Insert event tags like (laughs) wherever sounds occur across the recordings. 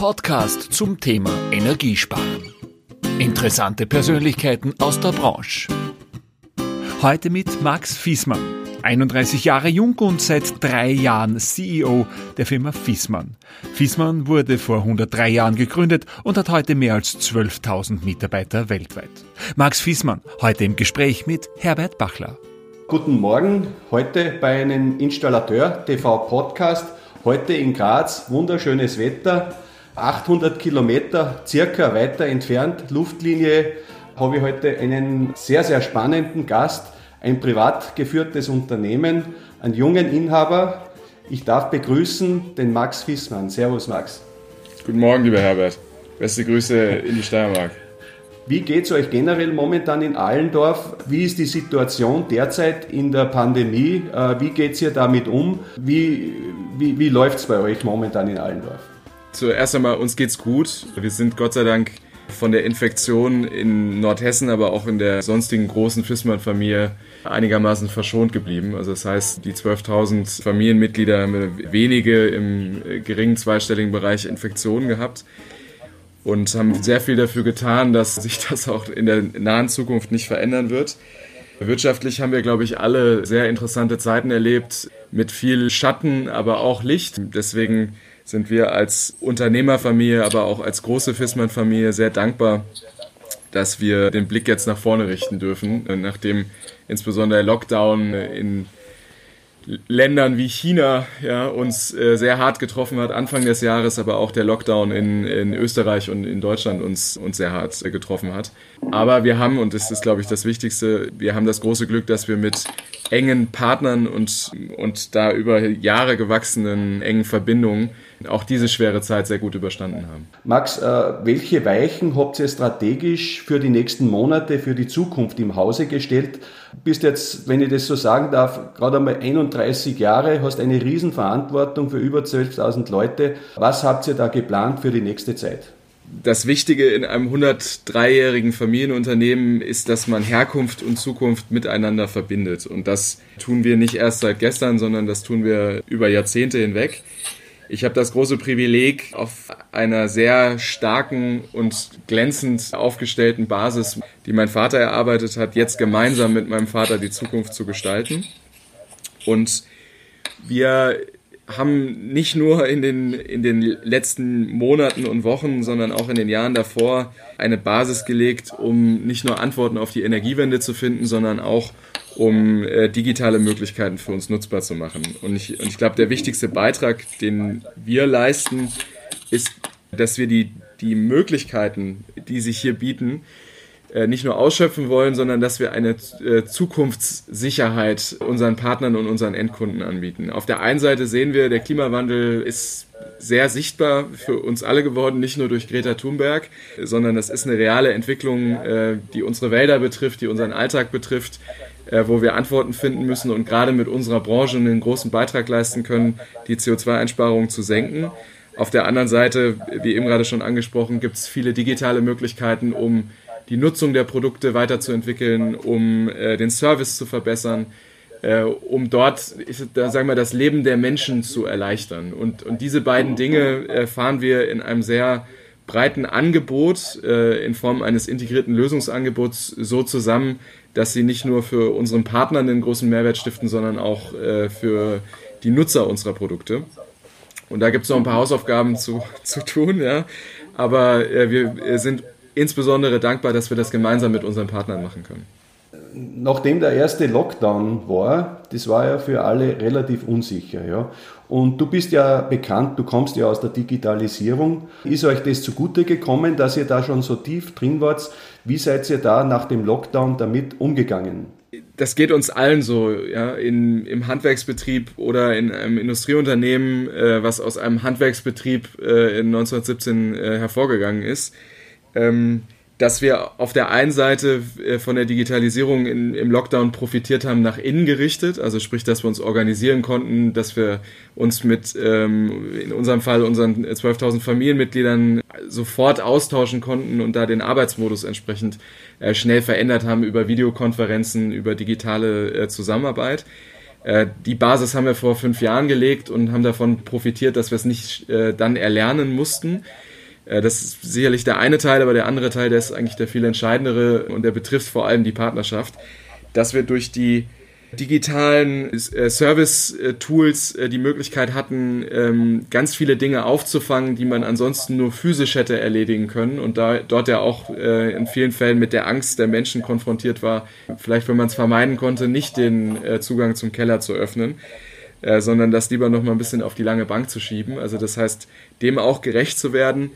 Podcast zum Thema Energiesparen. Interessante Persönlichkeiten aus der Branche. Heute mit Max Fiesmann, 31 Jahre jung und seit drei Jahren CEO der Firma Fiesmann. Fiesmann wurde vor 103 Jahren gegründet und hat heute mehr als 12.000 Mitarbeiter weltweit. Max Fiesmann, heute im Gespräch mit Herbert Bachler. Guten Morgen, heute bei einem Installateur TV Podcast Heute in Graz, wunderschönes Wetter, 800 Kilometer circa weiter entfernt, Luftlinie, habe ich heute einen sehr, sehr spannenden Gast, ein privat geführtes Unternehmen, einen jungen Inhaber. Ich darf begrüßen den Max Fissmann. Servus Max. Guten Morgen, lieber Herbert. Beste Grüße in die Steiermark. Wie geht es euch generell momentan in Allendorf? Wie ist die Situation derzeit in der Pandemie? Äh, wie geht es ihr damit um? Wie, wie, wie läuft es bei euch momentan in Allendorf? Zuerst einmal, uns geht's gut. Wir sind Gott sei Dank von der Infektion in Nordhessen, aber auch in der sonstigen großen Fissmann-Familie einigermaßen verschont geblieben. Also das heißt, die 12.000 Familienmitglieder haben wenige im geringen zweistelligen Bereich Infektionen gehabt und haben sehr viel dafür getan, dass sich das auch in der nahen Zukunft nicht verändern wird. Wirtschaftlich haben wir, glaube ich, alle sehr interessante Zeiten erlebt, mit viel Schatten, aber auch Licht. Deswegen sind wir als Unternehmerfamilie, aber auch als große Fissmann-Familie sehr dankbar, dass wir den Blick jetzt nach vorne richten dürfen, nachdem insbesondere der Lockdown in Ländern wie China ja, uns äh, sehr hart getroffen hat, Anfang des Jahres, aber auch der Lockdown in, in Österreich und in Deutschland uns, uns sehr hart äh, getroffen hat. Aber wir haben, und das ist, glaube ich, das Wichtigste, wir haben das große Glück, dass wir mit engen Partnern und, und da über Jahre gewachsenen engen Verbindungen auch diese schwere Zeit sehr gut überstanden haben. Max, äh, welche Weichen habt ihr strategisch für die nächsten Monate, für die Zukunft im Hause gestellt? Bist jetzt, wenn ich das so sagen darf, gerade einmal 31 Jahre, hast eine Riesenverantwortung für über 12.000 Leute. Was habt ihr da geplant für die nächste Zeit? Das Wichtige in einem 103-jährigen Familienunternehmen ist, dass man Herkunft und Zukunft miteinander verbindet. Und das tun wir nicht erst seit gestern, sondern das tun wir über Jahrzehnte hinweg. Ich habe das große Privileg, auf einer sehr starken und glänzend aufgestellten Basis, die mein Vater erarbeitet hat, jetzt gemeinsam mit meinem Vater die Zukunft zu gestalten. Und wir haben nicht nur in den, in den letzten Monaten und Wochen, sondern auch in den Jahren davor eine Basis gelegt, um nicht nur Antworten auf die Energiewende zu finden, sondern auch um äh, digitale Möglichkeiten für uns nutzbar zu machen. Und ich, und ich glaube, der wichtigste Beitrag, den wir leisten, ist, dass wir die, die Möglichkeiten, die sich hier bieten, nicht nur ausschöpfen wollen, sondern dass wir eine äh, Zukunftssicherheit unseren Partnern und unseren Endkunden anbieten. Auf der einen Seite sehen wir, der Klimawandel ist sehr sichtbar für uns alle geworden, nicht nur durch Greta Thunberg, sondern das ist eine reale Entwicklung, äh, die unsere Wälder betrifft, die unseren Alltag betrifft, äh, wo wir Antworten finden müssen und gerade mit unserer Branche einen großen Beitrag leisten können, die CO2-Einsparungen zu senken. Auf der anderen Seite, wie eben gerade schon angesprochen, gibt es viele digitale Möglichkeiten, um die Nutzung der Produkte weiterzuentwickeln, um äh, den Service zu verbessern, äh, um dort, da sagen das Leben der Menschen zu erleichtern. Und, und diese beiden Dinge äh, fahren wir in einem sehr breiten Angebot äh, in Form eines integrierten Lösungsangebots so zusammen, dass sie nicht nur für unseren Partnern einen großen Mehrwert stiften, sondern auch äh, für die Nutzer unserer Produkte. Und da gibt es noch ein paar Hausaufgaben zu, (laughs) zu tun, ja. Aber äh, wir sind insbesondere dankbar, dass wir das gemeinsam mit unseren Partnern machen können. Nachdem der erste Lockdown war, das war ja für alle relativ unsicher. Ja? Und du bist ja bekannt, du kommst ja aus der Digitalisierung. Ist euch das zugute gekommen, dass ihr da schon so tief drin wart? Wie seid ihr da nach dem Lockdown damit umgegangen? Das geht uns allen so, ja, in, im Handwerksbetrieb oder in einem Industrieunternehmen, äh, was aus einem Handwerksbetrieb äh, in 1917 äh, hervorgegangen ist. Ähm, dass wir auf der einen Seite äh, von der Digitalisierung in, im Lockdown profitiert haben, nach innen gerichtet, also sprich, dass wir uns organisieren konnten, dass wir uns mit, ähm, in unserem Fall, unseren 12.000 Familienmitgliedern sofort austauschen konnten und da den Arbeitsmodus entsprechend äh, schnell verändert haben über Videokonferenzen, über digitale äh, Zusammenarbeit. Äh, die Basis haben wir vor fünf Jahren gelegt und haben davon profitiert, dass wir es nicht äh, dann erlernen mussten Äh, das ist sicherlich der eine Teil, aber der andere Teil, der ist eigentlich der viel entscheidendere und der betrifft vor allem die Partnerschaft, dass wir durch die digitalen äh, Service-Tools äh, die Möglichkeit hatten, ähm, ganz viele Dinge aufzufangen, die man ansonsten nur physisch hätte erledigen können und da dort ja auch äh, in vielen Fällen mit der Angst der Menschen konfrontiert war, vielleicht wenn man es vermeiden konnte, nicht den Zugang zum Keller zu öffnen. sondern das lieber noch mal ein bisschen auf die lange Bank zu schieben. Also das heißt, dem auch gerecht zu werden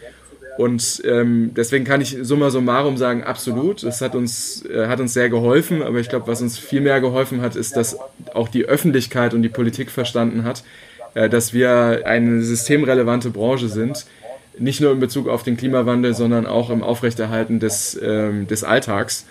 und ähm, deswegen kann ich summa summarum sagen, absolut. Das hat uns, äh, hat uns sehr geholfen. Aber ich glaube, was uns viel mehr geholfen hat, ist, dass auch die Öffentlichkeit und die Politik verstanden hat, äh, dass wir eine systemrelevante Branche sind. Nicht nur in Bezug auf den Klimawandel, sondern auch im Aufrechterhalten des, ähm, des Alltags.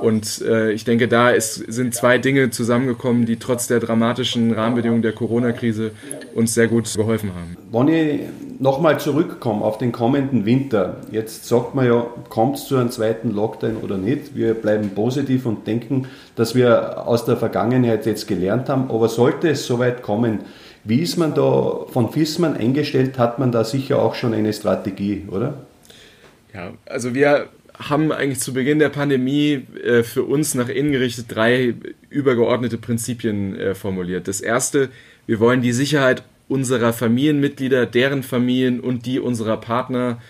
Und äh, ich denke, da ist, sind zwei Dinge zusammengekommen, die trotz der dramatischen Rahmenbedingungen der Corona-Krise uns sehr gut geholfen haben. Wenn ich nochmal zurückkomme auf den kommenden Winter, jetzt sagt man ja, kommt es zu einem zweiten Lockdown oder nicht? Wir bleiben positiv und denken, dass wir aus der Vergangenheit jetzt gelernt haben. Aber sollte es soweit kommen, wie ist man da von FISMAN eingestellt? Hat man da sicher auch schon eine Strategie, oder? Ja, also wir haben eigentlich zu Beginn der Pandemie äh, für uns nach innen gerichtet drei übergeordnete Prinzipien äh, formuliert. Das erste, wir wollen die Sicherheit unserer Familienmitglieder, deren Familien und die unserer Partner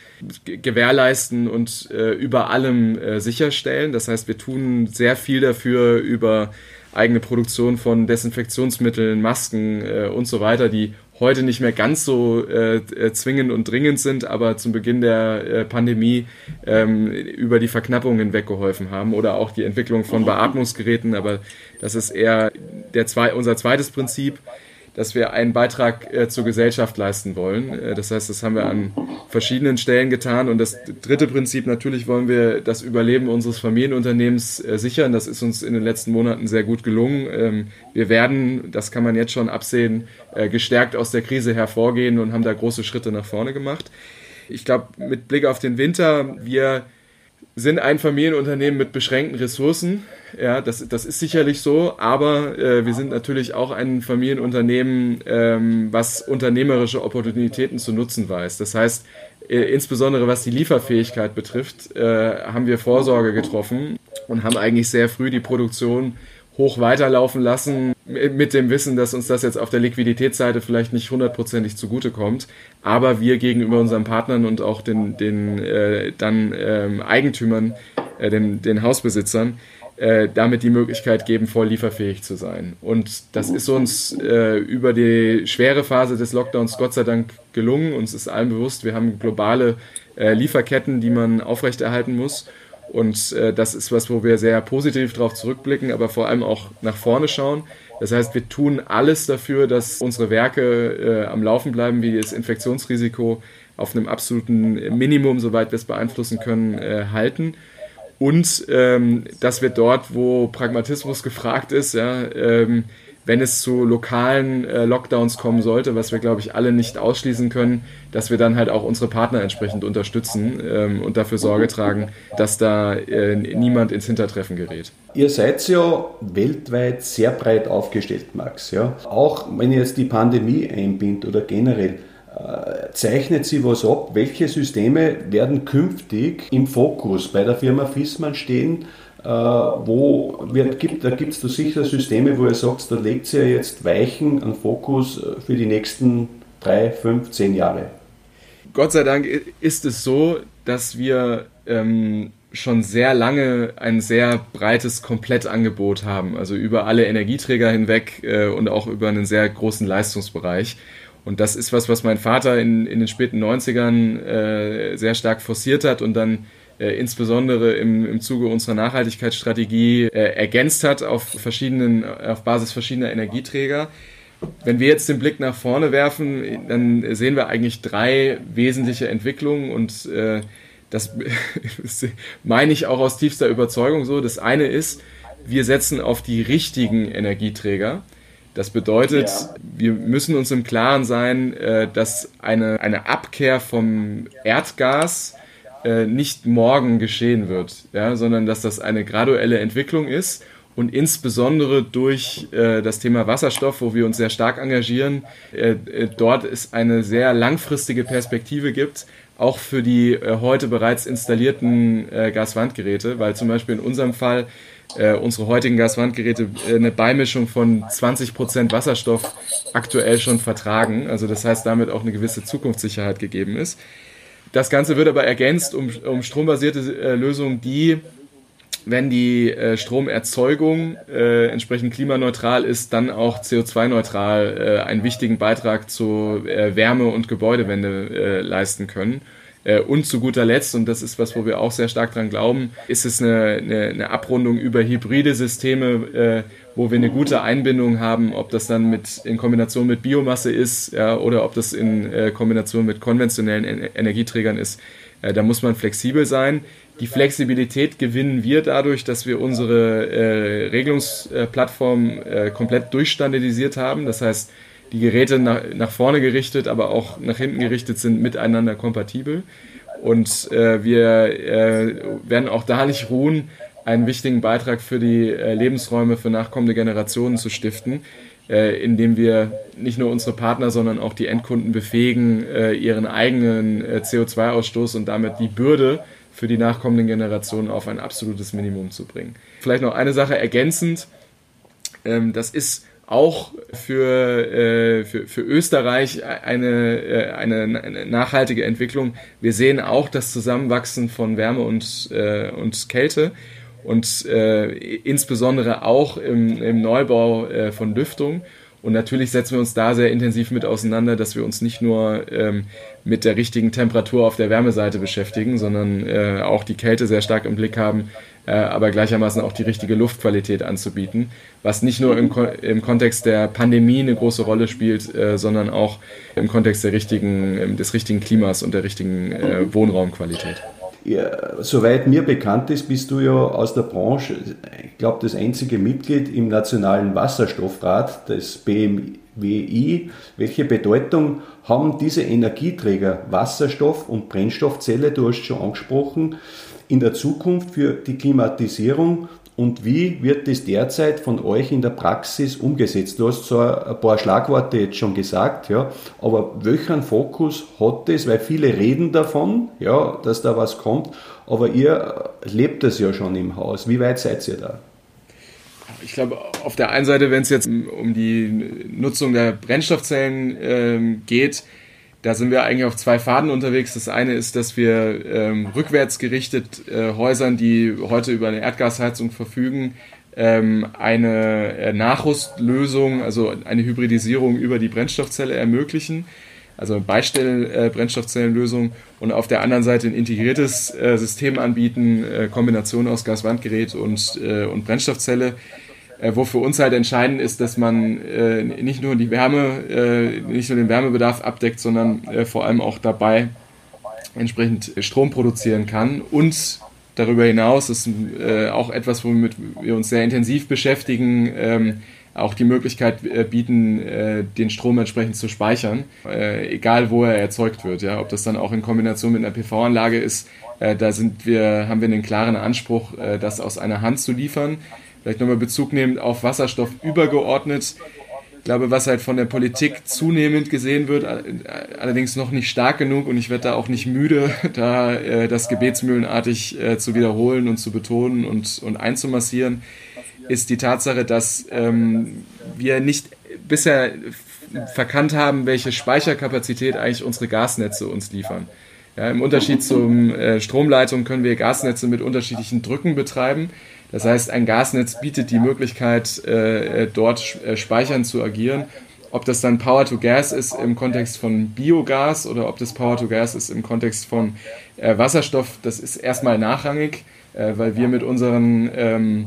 gewährleisten und äh, über allem äh, sicherstellen. Das heißt, wir tun sehr viel dafür über eigene Produktion von Desinfektionsmitteln, Masken äh, und so weiter, die heute nicht mehr ganz so äh, äh, zwingend und dringend sind, aber zum Beginn der äh, Pandemie ähm, über die Verknappung hinweg geholfen haben oder auch die Entwicklung von Beatmungsgeräten. Aber das ist eher der zwei, unser zweites Prinzip dass wir einen Beitrag äh, zur Gesellschaft leisten wollen. Äh, das heißt, das haben wir an verschiedenen Stellen getan. Und das dritte Prinzip, natürlich wollen wir das Überleben unseres Familienunternehmens äh, sichern. Das ist uns in den letzten Monaten sehr gut gelungen. Ähm, wir werden, das kann man jetzt schon absehen, äh, gestärkt aus der Krise hervorgehen und haben da große Schritte nach vorne gemacht. Ich glaube, mit Blick auf den Winter, wir sind ein Familienunternehmen mit beschränkten Ressourcen. Ja, das, das ist sicherlich so, aber äh, wir sind natürlich auch ein Familienunternehmen, ähm, was unternehmerische Opportunitäten zu nutzen weiß. Das heißt, äh, insbesondere was die Lieferfähigkeit betrifft, äh, haben wir Vorsorge getroffen und haben eigentlich sehr früh die Produktion hoch weiterlaufen lassen, mit dem Wissen, dass uns das jetzt auf der Liquiditätsseite vielleicht nicht hundertprozentig zugutekommt, aber wir gegenüber unseren Partnern und auch den, den äh, dann ähm, Eigentümern, äh, den, den Hausbesitzern, äh, damit die Möglichkeit geben, voll lieferfähig zu sein. Und das ist uns äh, über die schwere Phase des Lockdowns Gott sei Dank gelungen. Uns ist allen bewusst, wir haben globale äh, Lieferketten, die man aufrechterhalten muss. Und äh, das ist was, wo wir sehr positiv darauf zurückblicken, aber vor allem auch nach vorne schauen. Das heißt, wir tun alles dafür, dass unsere Werke äh, am Laufen bleiben, wie das Infektionsrisiko auf einem absoluten Minimum, soweit wir es beeinflussen können, äh, halten. Und ähm, dass wir dort, wo Pragmatismus gefragt ist, ja, ähm, wenn es zu lokalen äh, Lockdowns kommen sollte, was wir, glaube ich, alle nicht ausschließen können, dass wir dann halt auch unsere Partner entsprechend unterstützen ähm, und dafür Sorge tragen, dass da äh, niemand ins Hintertreffen gerät. Ihr seid ja weltweit sehr breit aufgestellt, Max. Ja? Auch wenn ihr jetzt die Pandemie einbindet oder generell, äh, zeichnet sie was ab? Welche Systeme werden künftig im Fokus bei der Firma Fissmann stehen? Äh, wo wird, gibt, da gibt es da sicher Systeme, wo ihr sagt, da legt ihr jetzt Weichen an Fokus äh, für die nächsten drei, fünf, zehn Jahre. Gott sei Dank ist es so, dass wir ähm, schon sehr lange ein sehr breites Komplettangebot haben, also über alle Energieträger hinweg äh, und auch über einen sehr großen Leistungsbereich. Und das ist was, was mein Vater in, in den späten 90ern äh, sehr stark forciert hat und dann insbesondere im, im Zuge unserer Nachhaltigkeitsstrategie äh, ergänzt hat auf verschiedenen, auf Basis verschiedener Energieträger. Wenn wir jetzt den Blick nach vorne werfen, dann sehen wir eigentlich drei wesentliche Entwicklungen und äh, das (laughs) meine ich auch aus tiefster Überzeugung so. Das eine ist, wir setzen auf die richtigen Energieträger. Das bedeutet, ja. wir müssen uns im Klaren sein, äh, dass eine, eine Abkehr vom Erdgas äh, nicht morgen geschehen wird, ja, sondern dass das eine graduelle Entwicklung ist und insbesondere durch äh, das Thema Wasserstoff, wo wir uns sehr stark engagieren, äh, äh, dort es eine sehr langfristige Perspektive gibt, auch für die äh, heute bereits installierten äh, Gaswandgeräte, weil zum Beispiel in unserem Fall äh, unsere heutigen Gaswandgeräte äh, eine Beimischung von 20% Wasserstoff aktuell schon vertragen. Also das heißt, damit auch eine gewisse Zukunftssicherheit gegeben ist. Das Ganze wird aber ergänzt um, um strombasierte äh, Lösungen, die wenn die äh, Stromerzeugung äh, entsprechend klimaneutral ist, dann auch CO2-neutral äh, einen wichtigen Beitrag zur äh, Wärme- und Gebäudewende äh, leisten können. Und zu guter Letzt, und das ist was, wo wir auch sehr stark dran glauben, ist es eine, eine, eine Abrundung über hybride Systeme, wo wir eine gute Einbindung haben, ob das dann mit, in Kombination mit Biomasse ist ja, oder ob das in Kombination mit konventionellen Energieträgern ist. da muss man flexibel sein. Die Flexibilität gewinnen wir dadurch, dass wir unsere äh, Regelungsplattform äh, komplett durchstandardisiert haben. Das heißt, die Geräte nach, nach vorne gerichtet, aber auch nach hinten gerichtet sind miteinander kompatibel. Und äh, wir äh, werden auch da nicht ruhen, einen wichtigen Beitrag für die äh, Lebensräume für nachkommende Generationen zu stiften, äh, indem wir nicht nur unsere Partner, sondern auch die Endkunden befähigen, ihren eigenen CO2-Ausstoß und damit die Bürde für die nachkommenden Generationen auf ein absolutes Minimum zu bringen. Vielleicht noch eine Sache ergänzend. Ähm, das ist auch für, äh, für, für Österreich eine, äh, eine, eine, nachhaltige Entwicklung. Wir sehen auch das Zusammenwachsen von Wärme und, äh, und Kälte und äh, insbesondere auch im, im Neubau äh, von Lüftung. Und natürlich setzen wir uns da sehr intensiv mit auseinander, dass wir uns nicht nur ähm, mit der richtigen Temperatur auf der Wärmeseite beschäftigen, sondern äh, auch die Kälte sehr stark im Blick haben, äh, aber gleichermaßen auch die richtige Luftqualität anzubieten, was nicht nur im, Ko im Kontext der Pandemie eine große Rolle spielt, äh, sondern auch im Kontext der richtigen, des richtigen Klimas und der richtigen äh, Wohnraumqualität. Ja, soweit mir bekannt ist, bist du ja aus der Branche, ich glaube, das einzige Mitglied im Nationalen Wasserstoffrat, des BMWI. Welche Bedeutung haben diese Energieträger Wasserstoff und Brennstoffzelle, du hast schon angesprochen, in der Zukunft für die Klimatisierung und wie wird das derzeit von euch in der Praxis umgesetzt? Du hast zwar ein paar Schlagworte jetzt schon gesagt, ja, aber welchen Fokus hat das? Weil viele reden davon, ja, dass da was kommt, aber ihr lebt das ja schon im Haus. Wie weit seid ihr da? Ich glaube, auf der einen Seite, wenn es jetzt um die Nutzung der Brennstoffzellen ähm, geht, da sind wir eigentlich auf zwei Faden unterwegs. Das eine ist, dass wir ähm, rückwärts gerichtet äh, Häusern, die heute über eine Erdgasheizung verfügen, ähm, eine äh, Nachrüstlösung, also eine Hybridisierung über die Brennstoffzelle ermöglichen. Also eine Beistell-Brennstoffzellenlösung äh, und auf der anderen Seite ein integriertes äh, System anbieten, äh, Kombination aus Gaswandgerät und, äh, und Brennstoffzelle äh, wo für uns halt entscheidend ist, dass man äh, nicht nur die Wärme, äh, nicht nur den Wärmebedarf abdeckt, sondern äh, vor allem auch dabei entsprechend Strom produzieren kann und darüber hinaus ist äh, auch etwas, womit wir uns sehr intensiv beschäftigen, ähm, auch die Möglichkeit äh, bieten, den Strom entsprechend zu speichern, egal wo er erzeugt wird. Ja, ob das dann auch in Kombination mit einer PV-Anlage ist, da sind wir, haben wir einen klaren Anspruch, das aus einer Hand zu liefern vielleicht nochmal Bezug nehmend auf Wasserstoff übergeordnet. Ich glaube, was halt von der Politik zunehmend gesehen wird, allerdings noch nicht stark genug und ich werde da auch nicht müde, (laughs) da äh, das gebetsmühlenartig äh, zu wiederholen und zu betonen und, und einzumassieren, ist die Tatsache, dass ähm, wir nicht bisher verkannt haben, welche Speicherkapazität eigentlich unsere Gasnetze uns liefern. Ja, Im Unterschied zum äh, Stromleitung können wir Gasnetze mit unterschiedlichen Drücken betreiben. Das heißt, ein Gasnetz bietet die Möglichkeit, äh, dort äh, speichern zu agieren. Ob das dann Power to Gas ist im Kontext von Biogas oder ob das Power to Gas ist im Kontext von äh, Wasserstoff, das ist erstmal nachrangig, äh, weil wir mit unseren ähm,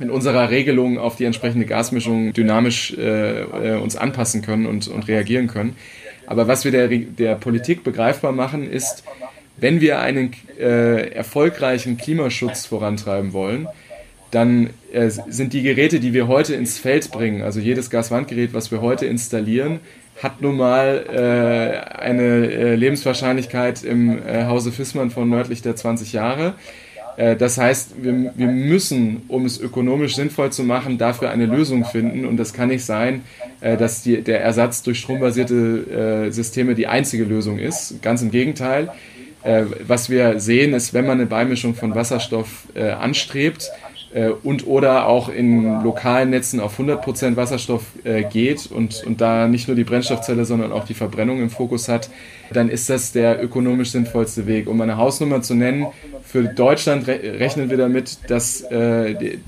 mit unserer Regelung auf die entsprechende Gasmischung dynamisch äh, äh, uns anpassen können und, und reagieren können. Aber was wir der, der Politik begreifbar machen, ist, wenn wir einen äh, erfolgreichen Klimaschutz vorantreiben wollen, dann äh, sind die Geräte, die wir heute ins Feld bringen, also jedes Gaswandgerät, was wir heute installieren, hat nun mal äh, eine äh, Lebenswahrscheinlichkeit im äh, Hause Fissmann von nördlich der 20 Jahre. Äh, das heißt, wir, wir, müssen, um es ökonomisch sinnvoll zu machen, dafür eine Lösung finden. Und das kann nicht sein, äh, dass die, der Ersatz durch strombasierte Systeme die einzige Lösung ist. Ganz im Gegenteil was wir sehen, ist, wenn man eine Beimischung von Wasserstoff anstrebt, und oder auch in lokalen Netzen auf 100% Wasserstoff äh, geht und, und da nicht nur die Brennstoffzelle, sondern auch die Verbrennung im Fokus hat, dann ist das der ökonomisch sinnvollste Weg. Um eine Hausnummer zu nennen, für Deutschland re rechnen wir damit, dass, äh,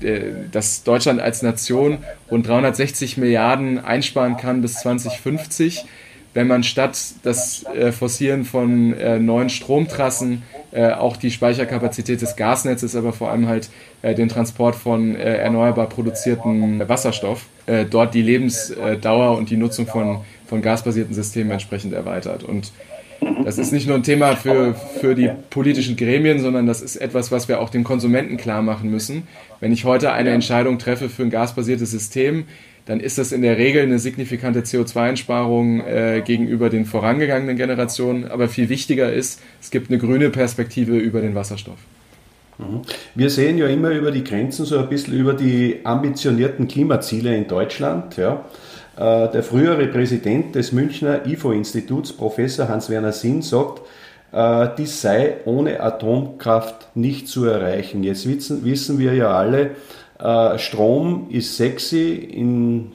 dass Deutschland als Nation rund 360 Milliarden einsparen kann bis 2050 wenn man statt das äh, Forcieren von äh, neuen Stromtrassen äh, auch die Speicherkapazität des Gasnetzes, aber vor allem halt äh, den Transport von äh, erneuerbar produzierten Wasserstoff, äh, dort die Lebensdauer und die Nutzung von, von gasbasierten Systemen entsprechend erweitert. Und das ist nicht nur ein Thema für, für die politischen Gremien, sondern das ist etwas, was wir auch den Konsumenten klar machen müssen. Wenn ich heute eine Entscheidung treffe für ein gasbasiertes System, dann ist das in der Regel eine signifikante CO2-Einsparung äh, gegenüber den vorangegangenen Generationen. Aber viel wichtiger ist, es gibt eine grüne Perspektive über den Wasserstoff. Mhm. Wir sehen ja immer über die Grenzen so ein bisschen über die ambitionierten Klimaziele in Deutschland. Ja. Äh, der frühere Präsident des Münchner IFO-Instituts, Professor Hans-Werner Sinn, sagt, äh, dies sei ohne Atomkraft nicht zu erreichen. Jetzt wissen, wissen wir ja alle, äh, Strom ist sexy in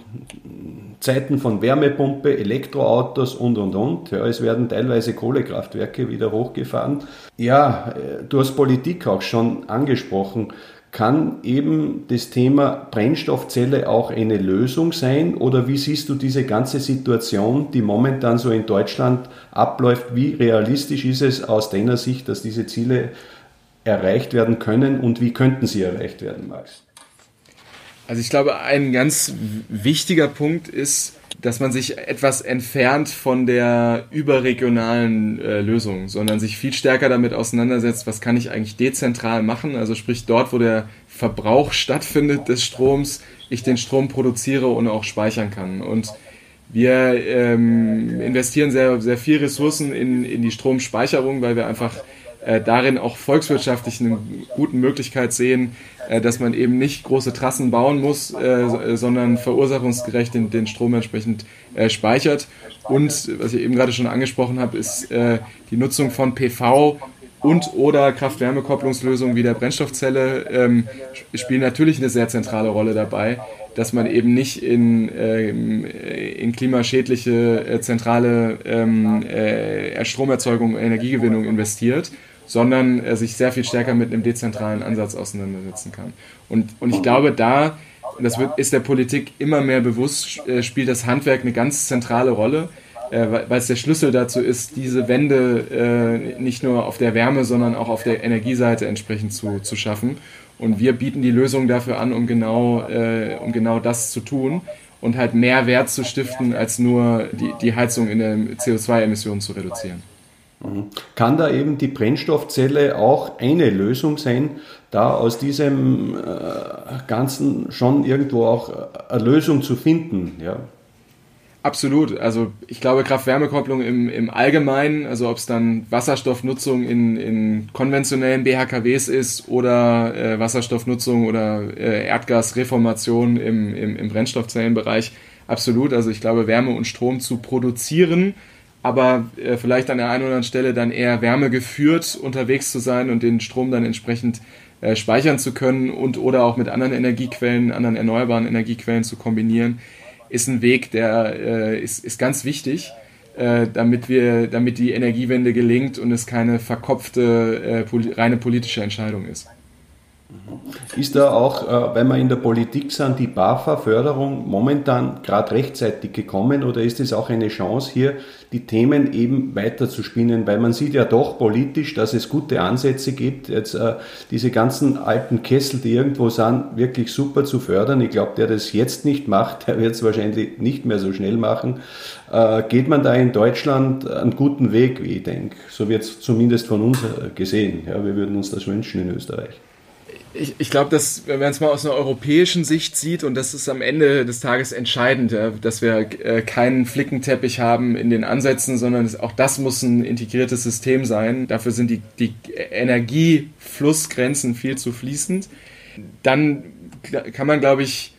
Zeiten von Wärmepumpe, Elektroautos und und und. Ja, es werden teilweise Kohlekraftwerke wieder hochgefahren. Ja, äh, du hast Politik auch schon angesprochen. Kann eben das Thema Brennstoffzelle auch eine Lösung sein? Oder wie siehst du diese ganze Situation, die momentan so in Deutschland abläuft? Wie realistisch ist es aus deiner Sicht, dass diese Ziele erreicht werden können und wie könnten sie erreicht werden, Max? Also ich glaube, ein ganz wichtiger Punkt ist, dass man sich etwas entfernt von der überregionalen äh, Lösung, sondern sich viel stärker damit auseinandersetzt, was kann ich eigentlich dezentral machen, also sprich dort, wo der Verbrauch stattfindet des Stroms, ich den Strom produziere und auch speichern kann. Und wir ähm, investieren sehr, sehr viel Ressourcen in, in die Stromspeicherung, weil wir einfach äh, darin auch volkswirtschaftlich eine gute Möglichkeit sehen, dass man eben nicht große Trassen bauen muss, äh, sondern verursachungsgerecht den, den Strom entsprechend äh, speichert. Und was ich eben gerade schon angesprochen habe, ist äh, die Nutzung von PV und oder Kraft-Wärme-Kopplungslösungen wie der Brennstoffzelle ähm, spielen natürlich eine sehr zentrale Rolle dabei, dass man eben nicht in, ähm, in klimaschädliche äh, zentrale ähm, äh, Stromerzeugung, Energiegewinnung investiert, sondern äh, sich sehr viel stärker mit einem dezentralen Ansatz auseinandersetzen kann. Und, und ich glaube, da, das wird, ist der Politik immer mehr bewusst, äh, spielt das Handwerk eine ganz zentrale Rolle, äh, weil es der Schlüssel dazu ist, diese Wende äh, nicht nur auf der Wärme, sondern auch auf der Energieseite entsprechend zu, zu schaffen. Und wir bieten die Lösung dafür an, um genau, um genau das zu tun und halt mehr Wert zu stiften, als nur die, die Heizung in der CO2-Emissionen zu reduzieren. Mhm. Kann da eben die Brennstoffzelle auch eine Lösung sein, da aus diesem äh, Ganzen schon irgendwo auch eine Lösung zu finden? Ja? Absolut. Also ich glaube, Kraft-Wärme-Kopplung im, im Allgemeinen, also ob es dann Wasserstoffnutzung in, in konventionellen BHKWs ist oder äh, Wasserstoffnutzung oder äh, Erdgasreformation im, im, im Brennstoffzellenbereich, absolut. Also ich glaube, Wärme und Strom zu produzieren, aber äh, vielleicht an der einen oder anderen Stelle dann eher wärmegeführt unterwegs zu sein und den Strom dann entsprechend äh, speichern zu können und oder auch mit anderen Energiequellen, anderen erneuerbaren Energiequellen zu kombinieren, ist ein Weg, der äh, ist, ist ganz wichtig, äh, damit wir, damit die Energiewende gelingt und es keine verkopfte äh, reine politische Entscheidung ist. Ist da auch, äh, wenn wir in der Politik sind, die BAFA-Förderung momentan gerade rechtzeitig gekommen oder ist es auch eine Chance hier, die Themen eben weiter zu spinnen? Weil man sieht ja doch politisch, dass es gute Ansätze gibt, jetzt äh, diese ganzen alten Kessel, die irgendwo sind, wirklich super zu fördern. Ich glaube, der das jetzt nicht macht, der wird es wahrscheinlich nicht mehr so schnell machen. Äh, geht man da in Deutschland einen guten Weg, wie ich denke? So wird es zumindest von uns gesehen. Ja, wir würden uns das wünschen in Österreich ich, ich glaube, dass wenn man es mal aus einer europäischen Sicht sieht, und das ist am Ende des Tages entscheidend, dass wir äh, keinen Flickenteppich haben in den Ansätzen, sondern auch das muss ein integriertes System sein. Dafür sind die, die Energieflussgrenzen viel zu fließend. Dann kann man, glaube ich,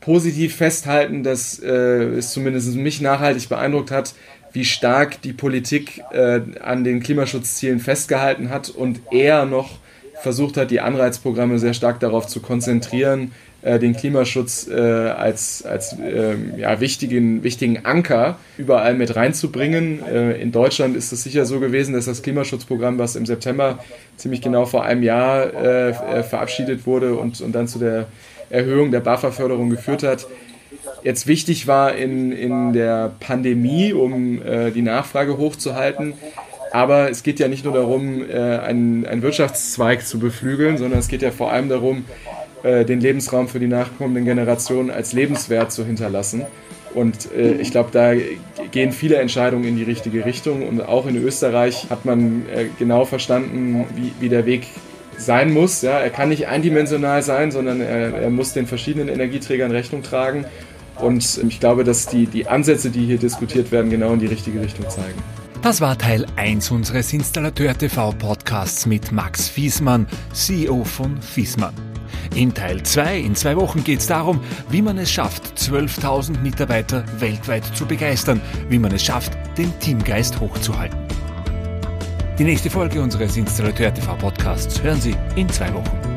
positiv festhalten, dass äh, es zumindest mich nachhaltig beeindruckt hat, wie stark die Politik äh, an den Klimaschutzzielen festgehalten hat und eher noch versucht hat, die Anreizprogramme sehr stark darauf zu konzentrieren, äh, den Klimaschutz äh, als, als ähm, ja, wichtigen, wichtigen Anker überall mit reinzubringen. Äh, in Deutschland ist es sicher so gewesen, dass das Klimaschutzprogramm, was im September ziemlich genau vor einem Jahr äh, äh, verabschiedet wurde und, und dann zu der Erhöhung der BAFA-Förderung geführt hat, jetzt wichtig war in, in der Pandemie, um äh, die Nachfrage hochzuhalten. Aber es geht ja nicht nur darum, äh, einen, einen Wirtschaftszweig zu beflügeln, sondern es geht ja vor allem darum, äh, den Lebensraum für die nachkommenden Generationen als lebenswert zu hinterlassen. Und äh, ich glaube, da gehen viele Entscheidungen in die richtige Richtung. Und auch in Österreich hat man äh, genau verstanden, wie, wie der Weg sein muss. Ja, er kann nicht eindimensional sein, sondern er, er muss den verschiedenen Energieträgern Rechnung tragen. Und ich glaube, dass die, die Ansätze, die hier diskutiert werden, genau in die richtige Richtung zeigen. Das war Teil 1 unseres Installateur TV Podcasts mit Max Fiesmann, CEO von Fiesmann. In Teil 2 in zwei Wochen geht es darum, wie man es schafft, 12.000 Mitarbeiter weltweit zu begeistern, wie man es schafft, den Teamgeist hochzuhalten. Die nächste Folge unseres Installateur TV Podcasts hören Sie in zwei Wochen.